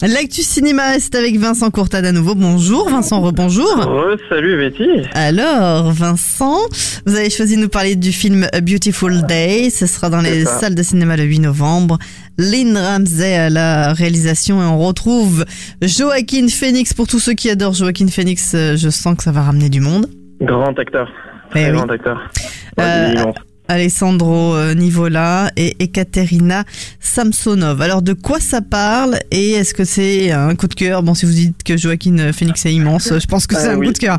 L'actu cinéma, c'est avec Vincent Courtade à nouveau. Bonjour Vincent, rebonjour. Oh, salut Betty. Alors Vincent, vous avez choisi de nous parler du film A Beautiful Day. Ce sera dans les salles de cinéma le 8 novembre. Lynn Ramsey à la réalisation et on retrouve Joaquin Phoenix. Pour tous ceux qui adorent Joaquin Phoenix, euh, je sens que ça va ramener du monde. Grand acteur. Eh Très oui. grand acteur. Ouais, Euh, immense. Alessandro euh, Nivola et Ekaterina Samsonov. Alors de quoi ça parle et est-ce que c'est un coup de cœur? Bon, si vous dites que Joaquin Phoenix est immense, je pense que c'est Ah, un oui. coup de cœur.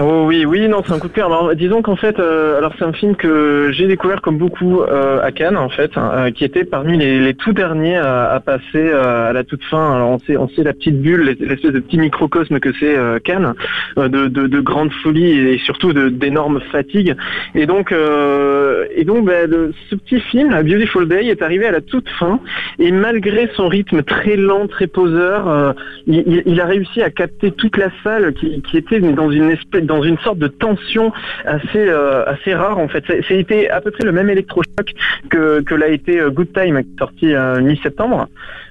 Oh, oui, oui, non, c'est un coup de cœur. Alors, disons qu'en fait, euh, alors c'est un film que j'ai découvert comme beaucoup euh, à Cannes, en fait, hein, euh, qui était parmi les, les tout derniers à, à passer euh, à la toute fin. Alors, on sait, on sait la petite bulle, l'espèce de petit microcosme que c'est euh, Cannes, euh, de, de, de grande folie et surtout de- d'énorme fatigue. Et donc, euh, et donc, ben, ce petit film, A Beautiful Day, est arrivé à la toute fin. Et malgré son rythme très lent, très poseur, euh, il, a réussi à capter toute la salle qui, était dans une sorte de tension assez euh, rare en fait. C'était à peu près le même électrochoc que, que l'a été euh, Good Time, qui est sorti mi-septembre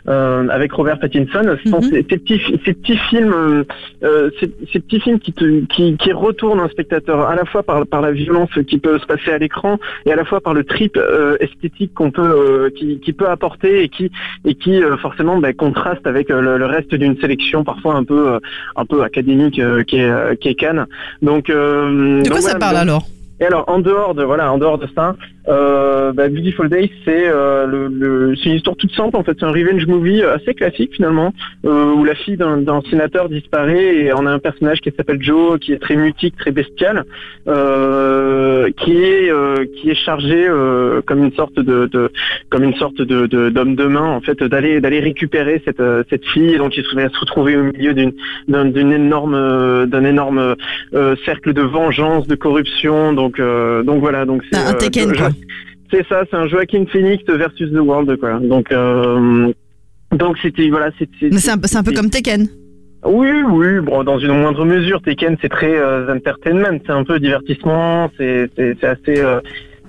euh, avec Robert Pattinson. Sont Mhm. ces, petits ces petits films, euh, euh, ces, ces petits films qui, te, qui qui retournent un spectateur à la fois par par la violence qui peut se passer à l'écran et à la fois par le trip euh, esthétique qu'on peut euh, qui, qui peut apporter et qui et qui euh, forcément bah, contraste avec le, le reste d'une sélection parfois un peu euh, un peu académique euh, qui est euh, qui est Cannes. Donc euh, De donc quoi ça voilà, parle donc- alors? Et alors, en dehors de voilà, en dehors de ça, euh, bah, Beautiful Day, c'est euh, le, le- c'est une histoire toute simple en fait. C'est un revenge movie euh, assez classique finalement, euh, où la fille d'un d'un sénateur disparaît et on a un personnage qui s'appelle Joe, qui est très mutique, très bestial, euh, qui est euh, qui est chargé euh, comme une sorte de, de comme une sorte de de- d'homme de, main en fait d'aller d'aller récupérer cette cette fille. Et donc il se va se retrouver au milieu d'une d'un- d'une énorme d'un énorme euh, cercle de vengeance, de corruption. Donc, euh, donc voilà. Donc c'est Un C'est ça, c'est un Joaquin Phoenix versus the world quoi. Donc, euh, donc c'était voilà, c'est. Mais c'est un, un peu comme Tekken. Oui, oui, bon, dans une moindre mesure. Tekken, c'est très euh, entertainment, c'est un peu divertissement, c'est assez. euh,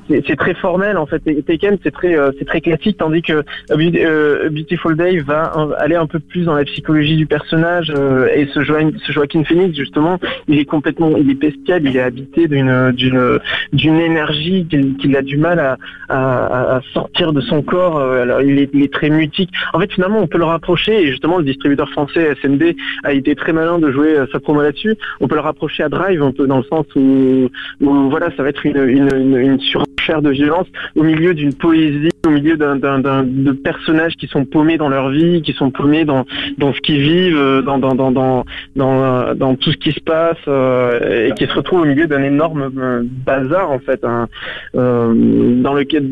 c'est très formel en fait. Et Tekken c'est très euh, c'est très classique tandis que euh, A Beautiful Day va aller un peu plus dans la psychologie du personnage euh, et ce, Joaquin, ce Joaquin Phoenix justement il est complètement il est bestial il est habité d'une d'une d'une énergie qu'il a du mal à, à, à sortir de son corps Euh, alors il est, il est très mutique en fait finalement on peut le rapprocher et justement le distributeur français SND a été très malin de jouer euh, sa promo là-dessus on peut le rapprocher à Drive un peu dans le sens où où voilà, ça va être une, une, une, une de violence au milieu d'une poésie, au milieu d'un, d'un, d'un- de personnages qui sont paumés dans leur vie, qui sont paumés dans, dans ce qu'ils vivent, euh, dans, dans, dans, dans, dans, euh, dans tout ce qui se passe, euh, et qui se retrouvent au milieu d'un énorme bazar en fait, hein, euh, dans lequel,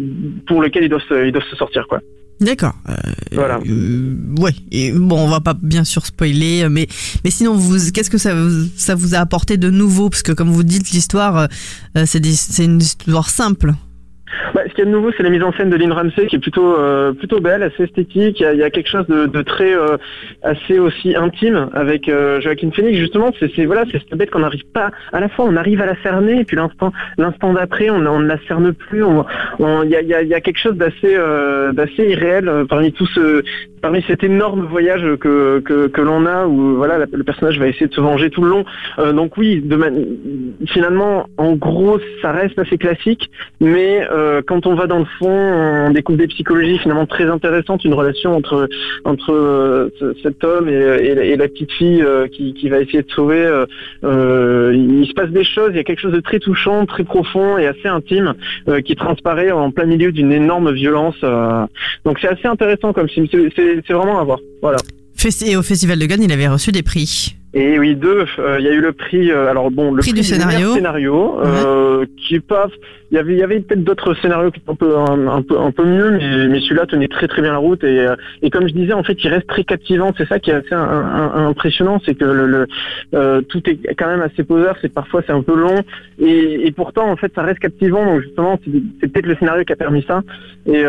pour lequel ils doivent se, ils doivent se sortir quoi. D'accord. Euh, Voilà. euh, ouais. Et bon, on va pas bien sûr spoiler, mais mais sinon, vous, qu'est-ce que ça vous, ça vous a apporté de nouveau? Parce que comme vous dites, l'histoire, euh, c'est des- c'est une histoire simple. Bah, ce qu'il y a de nouveau, c'est la mise en scène de Lynn Ramsey qui est plutôt euh, plutôt belle, assez esthétique. Il y a, quelque chose de, très euh, assez aussi intime avec euh, Joaquin Phoenix. Justement, c'est voilà, c'est cette bête qu'on n'arrive pas. À la fois, on arrive à la cerner, et puis l'instant l'instant d'après, on, ne la cerne plus. Il y, a, il y, a, quelque chose d'assez d'assez irréel parmi tout ce parmi cet énorme voyage que que, l'on a où voilà le personnage va essayer de se venger tout le long. Donc oui, finalement, en gros, ça reste assez classique, mais quand on va dans le fond, on découvre des psychologies finalement très intéressantes, une relation entre entre euh, ce- cet homme et, la- et la petite fille euh, qui, qui va essayer de sauver. euh, euh, il se passe des choses, il y a quelque chose de très touchant, très profond et assez intime euh, qui transparaît en plein milieu d'une énorme violence. euh. donc c'est assez intéressant comme film, c'est vraiment à voir. Voilà. Et au Festival de Cannes, il avait reçu des prix. Et oui, deux. euh, Il y a eu le prix. euh, alors bon, le Prix du scénario. scénario, euh, qui est pas. Il y avait, il y avait peut-être d'autres scénarios qui étaient un peu, un, un peu, un peu mieux, mais, mais celui-là tenait très très bien la route. Et, et comme je disais, en fait, il reste très captivant. C'est ça qui est assez un- impressionnant, c'est que le, le, tout est quand même assez poseur. C'est parfois c'est un peu long, et, et pourtant en fait ça reste captivant. Donc justement, c'est peut-être le scénario qui a permis ça. Et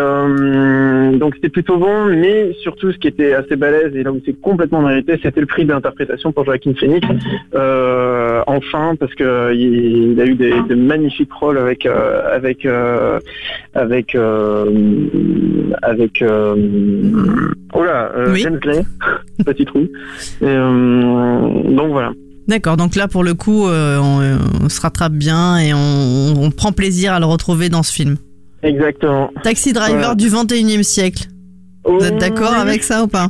donc c'était plutôt bon, mais surtout ce qui était assez balèze et là où c'est complètement mérité, c'était le prix d'interprétation pour Phoenix. enfin, parce que il, a eu des, magnifiques rôles avec avec avec avec oh là, James Gray, petit trou. donc voilà. D'accord, donc là pour le coup, on, se rattrape bien et on prend plaisir à le retrouver dans ce film. Exactement. Taxi driver du 21e siècle. Vous êtes d'accord avec ça ou pas?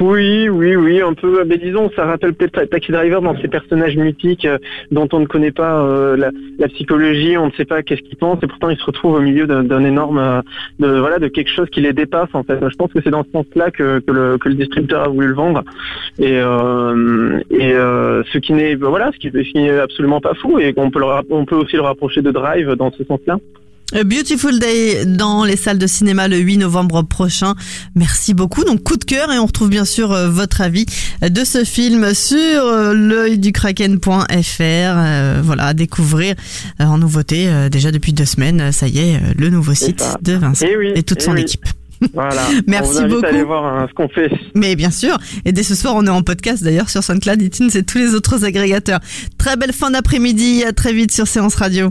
Oui, oui, oui, un peu. Mais disons, ça rappelle peut-être Taxi Driver dans ces personnages mythiques euh, dont on ne connaît pas euh, la, psychologie, on ne sait pas qu'est-ce qu'ils pensent, et pourtant ils se retrouvent au milieu d'un énorme, euh, de, voilà, de quelque chose qui les dépasse en fait. Je pense que c'est dans ce sens-là que, le, distributeur a voulu le vendre, et, et ce qui n'est, voilà, ce qui, absolument pas fou, et on peut, on peut aussi le rapprocher de Drive dans ce sens-là. A Beautiful Day dans les salles de cinéma le 8 novembre prochain. Merci beaucoup. Donc coup de cœur et on retrouve bien sûr euh, votre avis de ce film sur euh, l'œildukraken.fr. Euh, voilà, à découvrir en nouveauté déjà depuis deux semaines. Ça y est, le nouveau site de Vincent eh et, toute son équipe. Voilà. Merci on beaucoup. Aller voir hein, ce qu'on fait. Mais bien sûr. Et dès ce soir, on est en podcast d'ailleurs sur SoundCloud, iTunes et tous les autres agrégateurs. Très belle fin d'après-midi. À très vite sur Séance Radio.